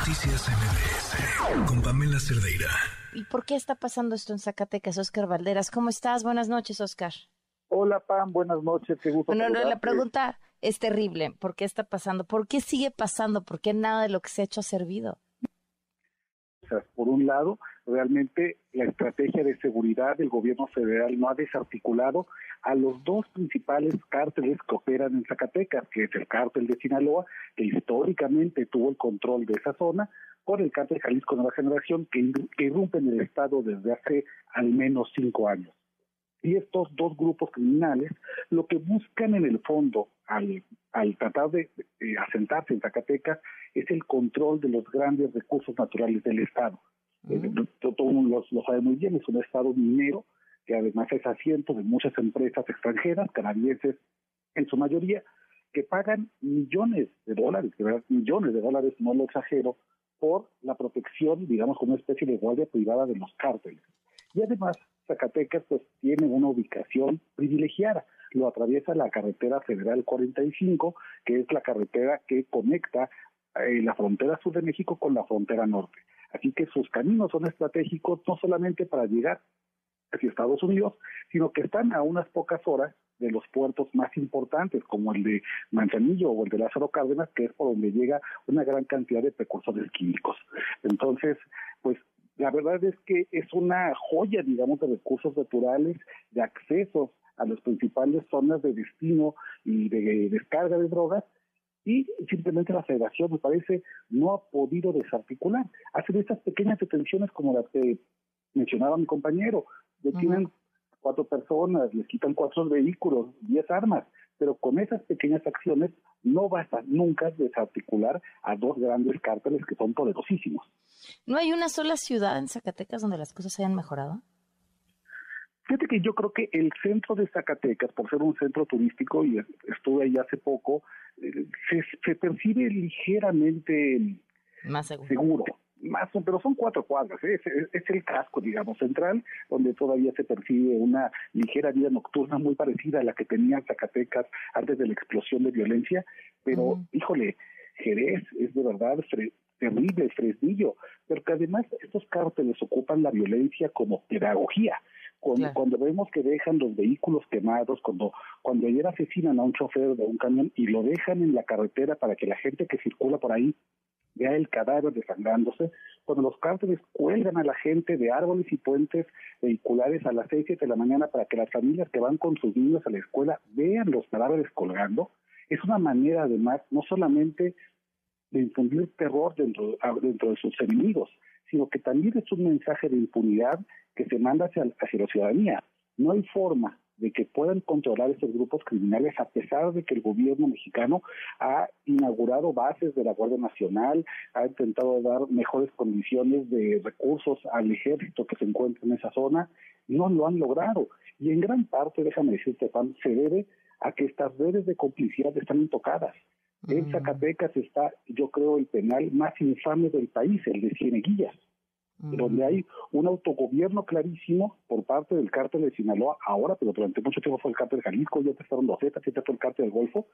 Noticias MBS con Pamela Cerdeira. ¿Y por qué está pasando esto en Zacatecas, Oscar Valderas? ¿Cómo estás? Buenas noches, Oscar. Hola, Pam, buenas noches. Qué gusto Bueno, no, la pregunta es terrible. ¿Por qué está pasando? ¿Por qué sigue pasando? ¿Por qué nada de lo que se ha hecho ha servido? Por un lado, realmente la estrategia de seguridad del gobierno federal no ha desarticulado a los dos principales cárteles que operan en Zacatecas, que es el cártel de Sinaloa, que históricamente tuvo el control de esa zona, con el cártel Jalisco Nueva Generación, que, que irrumpe en el Estado desde hace al menos cinco años. Y estos dos grupos criminales lo que buscan en el fondo al, al tratar de eh, asentarse en Zacatecas es el control de los grandes recursos naturales del Estado. Eh, to- todo el mundo lo, lo sabe muy bien, es un Estado minero que además es asiento de muchas empresas extranjeras, canadienses en su mayoría, que pagan millones de dólares, de verdad, millones de dólares, no lo exagero, por la protección, digamos, como una especie de guardia privada de los cárteles. Y además, Zacatecas pues tiene una ubicación privilegiada. Lo atraviesa la carretera federal 45, que es la carretera que conecta eh, la frontera sur de México con la frontera norte. Así que sus caminos son estratégicos no solamente para llegar hacia Estados Unidos, sino que están a unas pocas horas de los puertos más importantes, como el de Manzanillo o el de Lázaro Cárdenas, que es por donde llega una gran cantidad de precursores químicos. Entonces, pues la verdad es que es una joya, digamos, de recursos naturales, de accesos a las principales zonas de destino y de descarga de drogas, y simplemente la federación, me parece, no ha podido desarticular. Hacen estas pequeñas detenciones como las que mencionaba mi compañero, detienen cuatro personas, les quitan cuatro vehículos, diez armas, pero con esas pequeñas acciones no basta nunca desarticular a dos grandes cárteles que son poderosísimos. ¿No hay una sola ciudad en Zacatecas donde las cosas hayan mejorado? Fíjate que yo creo que el centro de Zacatecas, por ser un centro turístico, y estuve ahí hace poco, eh, se, se percibe ligeramente Más seguro. seguro. Más, pero son cuatro cuadras, ¿eh? es, el casco, digamos, central, donde todavía se percibe una ligera vida nocturna muy parecida a la que tenía Zacatecas antes de la explosión de violencia, pero, híjole, Jerez es de verdad fre- terrible, Fresnillo, pero que además estos cárteles ocupan la violencia como pedagogía. Cuando, Claro. cuando vemos que dejan los vehículos quemados, cuando, cuando ayer asesinan a un chofer de un camión y lo dejan en la carretera para que la gente que circula por ahí vea el cadáver desangrándose, cuando los cárteles cuelgan a la gente de árboles y puentes vehiculares a las seis, siete de la mañana para que las familias que van con sus niños a la escuela vean los cadáveres colgando, es una manera además no solamente de infundir terror dentro, dentro de sus enemigos, sino que también es un mensaje de impunidad que se manda hacia, hacia la ciudadanía. No hay forma de que puedan controlar estos grupos criminales a pesar de que el gobierno mexicano ha inaugurado bases de la Guardia Nacional, ha intentado dar mejores condiciones de recursos al ejército que se encuentra en esa zona, no lo han logrado. Y en gran parte, déjame decirte, Juan, se debe a que estas redes de complicidad están intocadas. En Mm. Zacatecas está, yo creo, el penal más infame del país, el de Cieneguillas, Donde hay un autogobierno clarísimo por parte del cártel de Sinaloa, ahora, pero durante mucho tiempo fue el cártel de Jalisco, ya empezaron los Zetas, ya fue el cártel del Golfo,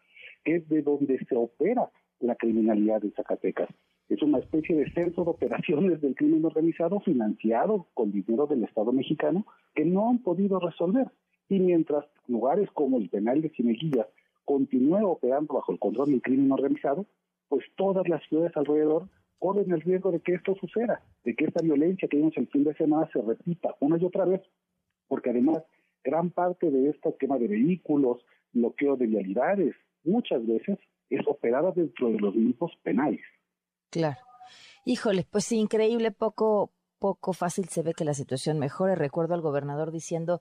es de donde se opera la criminalidad en Zacatecas. Es una especie de centro de operaciones del crimen organizado financiado con dinero del Estado mexicano que no han podido resolver. Y mientras lugares como el penal de Cineguillas continúe operando bajo el control del crimen organizado, pues todas las ciudades alrededor corren el riesgo de que esto suceda, de que esta violencia que vimos el fin de semana se repita una y otra vez, porque además gran parte de este tema de vehículos, bloqueo de vialidades, muchas veces es operada dentro de los mismos penales. Claro. Híjole, pues sí, increíble, poco, poco fácil se ve que la situación mejore. Recuerdo al gobernador diciendo,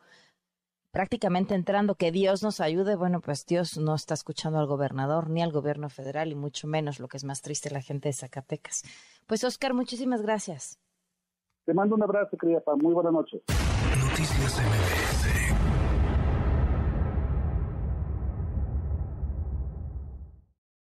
prácticamente entrando, que Dios nos ayude. Bueno, pues Dios no está escuchando al gobernador ni al gobierno federal y mucho menos, lo que es más triste, la gente de Zacatecas. Pues Oscar, muchísimas gracias. Te mando un abrazo, querida Pam. Muy buenas noches. Noticias MBS